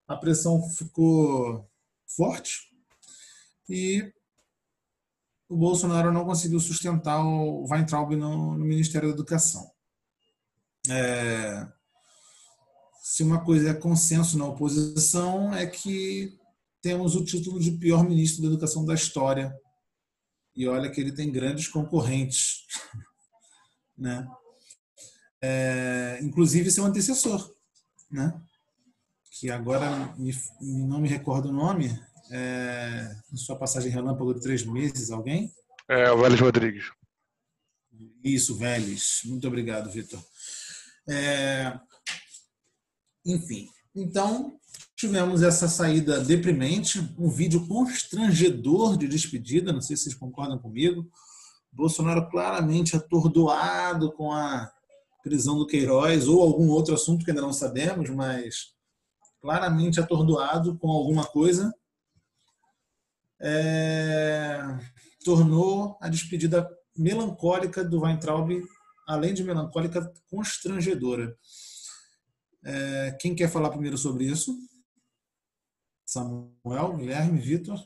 A pressão ficou forte e o Bolsonaro não conseguiu sustentar o Weintraub no, no Ministério da Educação. É, se uma coisa é consenso na oposição, é que temos o título de pior ministro da educação da história. E olha que ele tem grandes concorrentes. né? É, inclusive seu antecessor, né? que agora me, não me recordo o nome, é, em sua passagem relâmpago de três meses, alguém? É, o Vélez Rodrigues. Isso, Vélez. Muito obrigado, Vitor. É, enfim, então tivemos essa saída deprimente, um vídeo constrangedor de despedida, não sei se vocês concordam comigo. Bolsonaro claramente atordoado com a prisão do Queiroz ou algum outro assunto que ainda não sabemos, mas claramente atordoado com alguma coisa é, tornou a despedida melancólica do Weintraub, além de melancólica, constrangedora. É, quem quer falar primeiro sobre isso? Samuel, Guilherme, Vitor?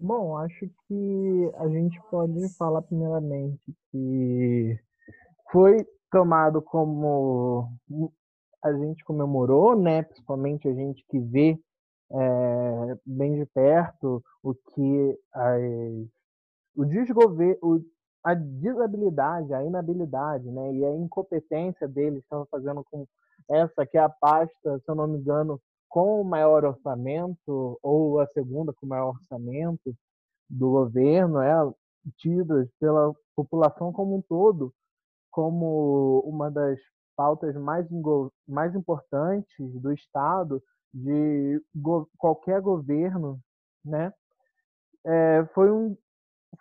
Bom, acho que a gente pode falar primeiramente que foi tomado como a gente comemorou, né? Principalmente a gente que vê é, bem de perto o que as, o desgoverno, a desabilidade, a inabilidade, né, e a incompetência deles estão fazendo com essa que é a pasta, se eu não me engano, com o maior orçamento ou a segunda com o maior orçamento do governo, é tidas pela população como um todo como uma das pautas mais, mais importantes do Estado de go qualquer governo, né? É, foi um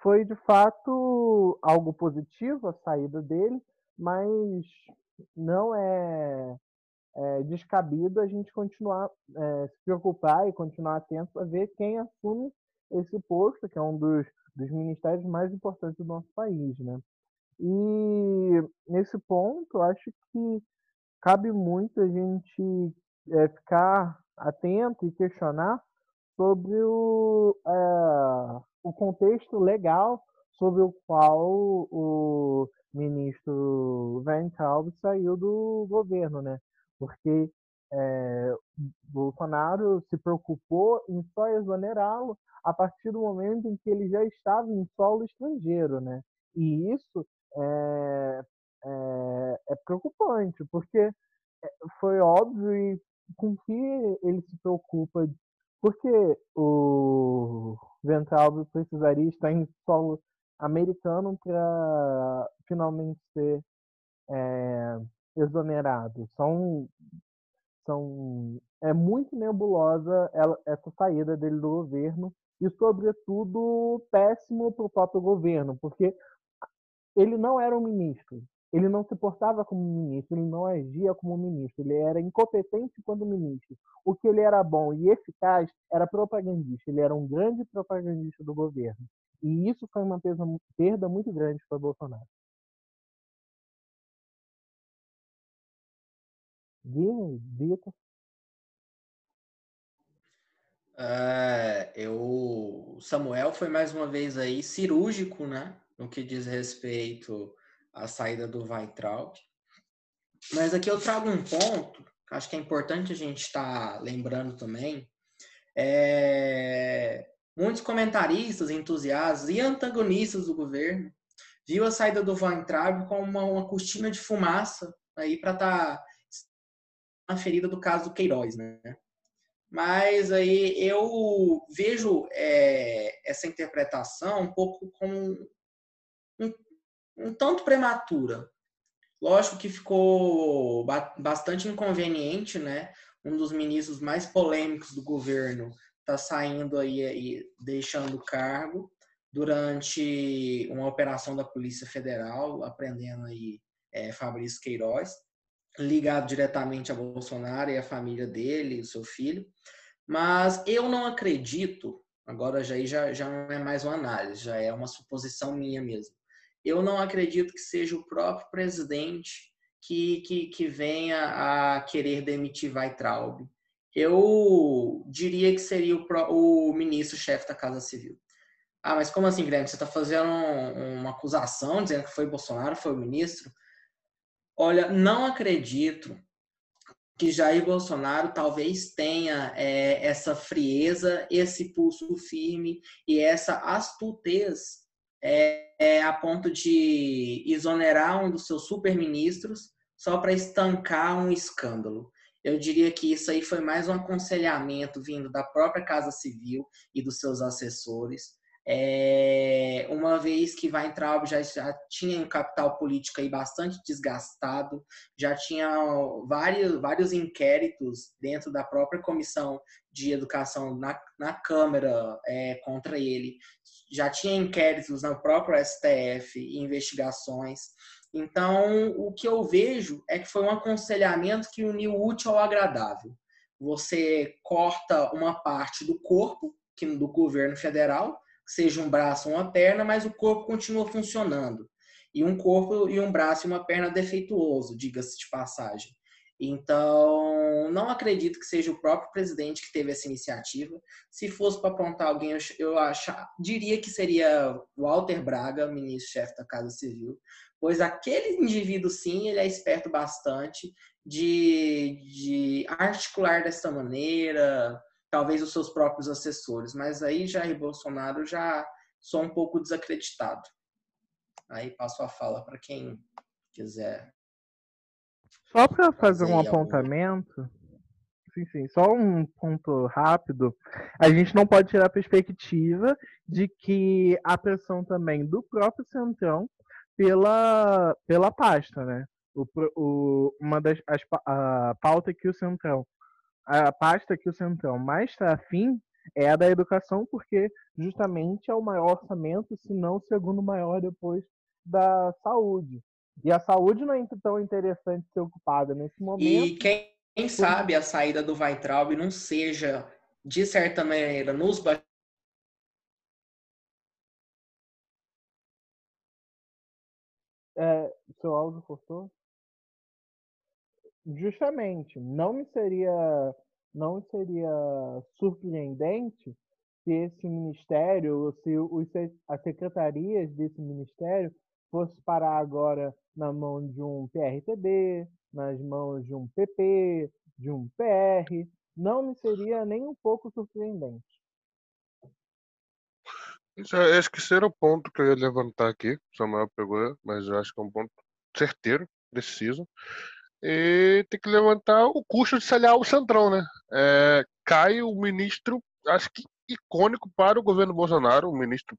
foi de fato algo positivo a saída dele, mas não é, é descabido a gente continuar é, se preocupar e continuar atento para ver quem assume esse posto, que é um dos, dos ministérios mais importantes do nosso país, né? E nesse ponto, acho que cabe muito a gente é, ficar atento e questionar sobre o, é, o contexto legal sobre o qual o ministro Van Traub saiu do governo, né? Porque é, Bolsonaro se preocupou em só exonerá-lo a partir do momento em que ele já estava em solo estrangeiro, né? E isso é, é, é preocupante, porque é, foi óbvio e com que ele se preocupa, porque o Ventralbe precisaria estar em solo americano para finalmente ser é, exonerado. São, são, é muito nebulosa ela, essa saída dele do governo e, sobretudo, péssimo para o próprio governo, porque ele não era um ministro, ele não se portava como ministro, ele não agia como ministro, ele era incompetente quando ministro. O que ele era bom e eficaz era propagandista, ele era um grande propagandista do governo. E isso foi uma perda muito grande para Bolsonaro. Guilherme, Vitor. É, eu, Samuel foi mais uma vez aí cirúrgico, né, no que diz respeito à saída do Weintraub. Mas aqui eu trago um ponto, que acho que é importante a gente estar tá lembrando também. É, muitos comentaristas, entusiastas e antagonistas do governo viu a saída do Weintraub como uma, uma cortina de fumaça aí para estar tá na ferida do caso do Queiroz, né? Mas aí eu vejo é, essa interpretação um pouco como um, um tanto prematura. Lógico que ficou bastante inconveniente, né? Um dos ministros mais polêmicos do governo está saindo aí e deixando o cargo durante uma operação da Polícia Federal, aprendendo aí é, Fabrício Queiroz, ligado diretamente a Bolsonaro e a família dele, o seu filho. Mas eu não acredito, agora já, já, já não é mais uma análise, já é uma suposição minha mesmo. Eu não acredito que seja o próprio presidente que, que, que venha a querer demitir Weitraub eu diria que seria o, o ministro-chefe da Casa Civil. Ah, mas como assim, Guilherme? Você está fazendo um, uma acusação dizendo que foi Bolsonaro, foi o ministro? Olha, não acredito que Jair Bolsonaro talvez tenha é, essa frieza, esse pulso firme e essa astutez é, é, a ponto de exonerar um dos seus superministros só para estancar um escândalo. Eu diria que isso aí foi mais um aconselhamento vindo da própria Casa Civil e dos seus assessores. É, uma vez que vai entrar, já, já tinha um capital político aí bastante desgastado, já tinha vários, vários inquéritos dentro da própria comissão de educação na, na Câmara é, contra ele, já tinha inquéritos no próprio STF, investigações. Então, o que eu vejo é que foi um aconselhamento que uniu o útil ao agradável. Você corta uma parte do corpo, que do governo federal, seja um braço ou uma perna, mas o corpo continua funcionando. E um corpo e um braço e uma perna defeituoso, diga-se de passagem. Então, não acredito que seja o próprio presidente que teve essa iniciativa. Se fosse para apontar alguém, eu, achar, diria que seria Walter Braga, ministro-chefe da Casa Civil, pois aquele indivíduo, sim, ele é esperto bastante de, de articular dessa maneira, talvez os seus próprios assessores, mas aí Jair Bolsonaro já sou um pouco desacreditado. Aí passo a fala para quem quiser. Só para fazer um apontamento, sim, sim, só um ponto rápido, a gente não pode tirar a perspectiva de que a pressão também do próprio Centrão pela, pela pasta, né? O, o, uma das as, a pauta que o Centrão, a pasta que o Centrão mais está afim é a da educação, porque justamente é o maior orçamento, se não o segundo maior depois da saúde. E a saúde não é tão interessante ser ocupada nesse momento. E quem, quem sabe a saída do Weitraub não seja, de certa maneira, nos É, seu áudio cortou? Justamente, não me seria, não seria surpreendente se esse ministério, ou se os, as secretarias desse ministério fosse parar agora na mão de um PRTB, nas mãos de um PP, de um PR, não me seria nem um pouco surpreendente. É, acho que o ponto que eu ia levantar aqui. Samuel pegou, mas eu acho que é um ponto certeiro, preciso. E tem que levantar o custo de se aliar ao Centrão, né? É, cai o ministro, acho que icônico para o governo Bolsonaro, o ministro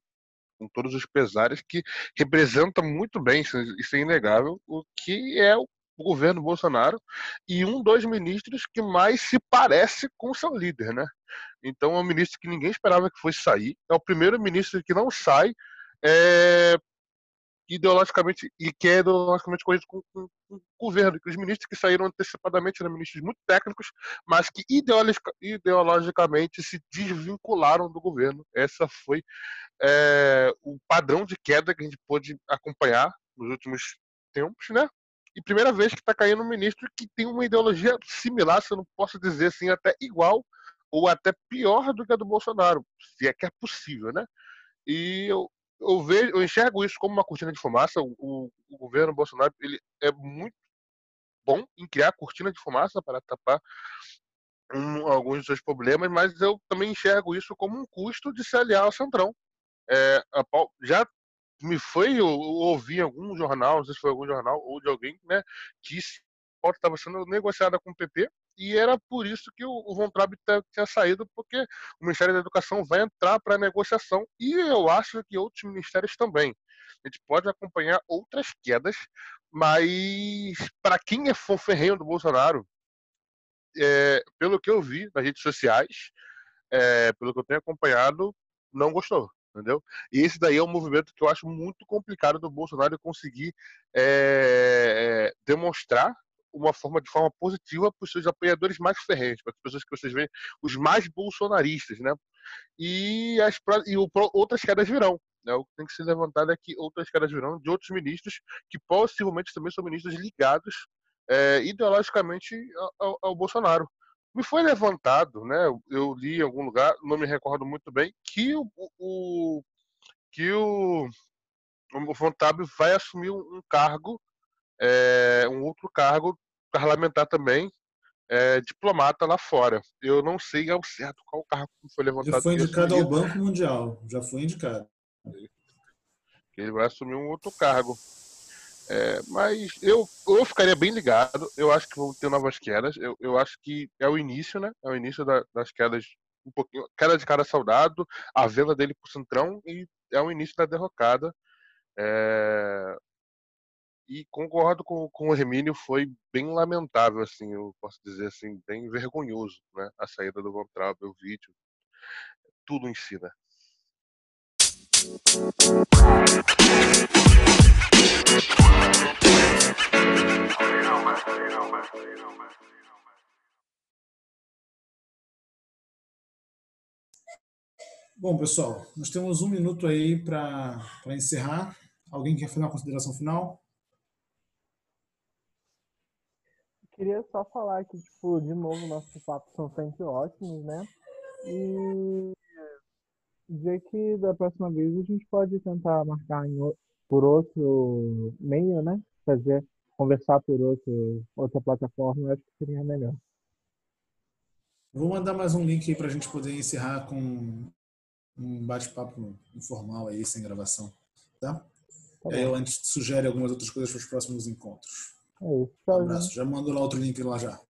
com todos os pesares, que representa muito bem, isso é inegável, o que é o governo Bolsonaro e um dos ministros que mais se parece com seu líder, né? Então é um ministro que ninguém esperava que fosse sair, é o primeiro ministro que não sai é, ideologicamente e que é ideologicamente corrido com, com, com, o governo, que os ministros que saíram antecipadamente eram ministros muito técnicos, mas que ideologicamente se desvincularam do governo. Essa foi é, o padrão de queda que a gente pôde acompanhar nos últimos tempos, né? E primeira vez que está caindo um ministro que tem uma ideologia similar, se eu não posso dizer assim, até igual ou até pior do que a do Bolsonaro, se é que é possível, né? E eu, eu vejo, eu enxergo isso como uma cortina de fumaça. O, o, governo Bolsonaro ele é muito bom em criar cortina de fumaça para tapar um, alguns dos seus problemas, mas eu também enxergo isso como um custo de se aliar ao Centrão. É, a, já me foi eu, ouvi em algum jornal, não sei se foi algum jornal ou de alguém, né, que a estava sendo negociada com o PP e era por isso que o, Von Traub tinha saído, porque o Ministério da Educação vai entrar para a negociação e eu acho que outros ministérios também. A gente pode acompanhar outras quedas, mas para quem é fã ferrenho do Bolsonaro, é, pelo que eu vi nas redes sociais, é, pelo que eu tenho acompanhado, não gostou entendeu? E esse daí é um movimento que eu acho muito complicado do Bolsonaro conseguir é, demonstrar uma forma de forma positiva para os seus apoiadores mais ferrenhos, para as pessoas que vocês veem, os mais bolsonaristas, né? E, as, e o, outras quedas virão. Né? O que tem que ser levantado é que outras quedas virão de outros ministros que possivelmente também são ministros ligados é, ideologicamente ao, ao, Bolsonaro. Me foi levantado, né? Eu li em algum lugar, não me recordo muito bem, que o, o que o, o Fontab vai assumir um cargo, é, um outro cargo parlamentar também, é, diplomata lá fora. Eu não sei ao certo qual cargo foi levantado. Já foi indicado ao Banco Mundial, já foi indicado. Ele vai assumir um outro cargo. É, mas eu, eu ficaria bem ligado. Eu acho que vão ter novas quedas. Eu, eu acho que é o início, né? É o início da, das quedas. Um pouquinho, queda de cara soldado, a venda dele pro Centrão e é o início da derrocada. É, e concordo com, com o Hermínio, foi bem lamentável, assim, eu posso dizer assim, bem vergonhoso, né? A saída do Von Traub, o vídeo, tudo em si, né? Bom, pessoal, nós temos um minuto aí para encerrar. Alguém quer fazer uma consideração final? Queria só falar que, tipo, de novo, nossos papos são sempre ótimos, né? E dizer que da próxima vez a gente pode tentar marcar em, por outro meio, né? Fazer, conversar por outro, outra plataforma, eu acho que seria melhor. Vou mandar mais um link aí para a gente poder encerrar com um bate-papo informal aí, sem gravação. Tá? tá aí eu antes sugere algumas outras coisas para os próximos encontros. É isso. Um abraço. Já mandou lá outro link lá já.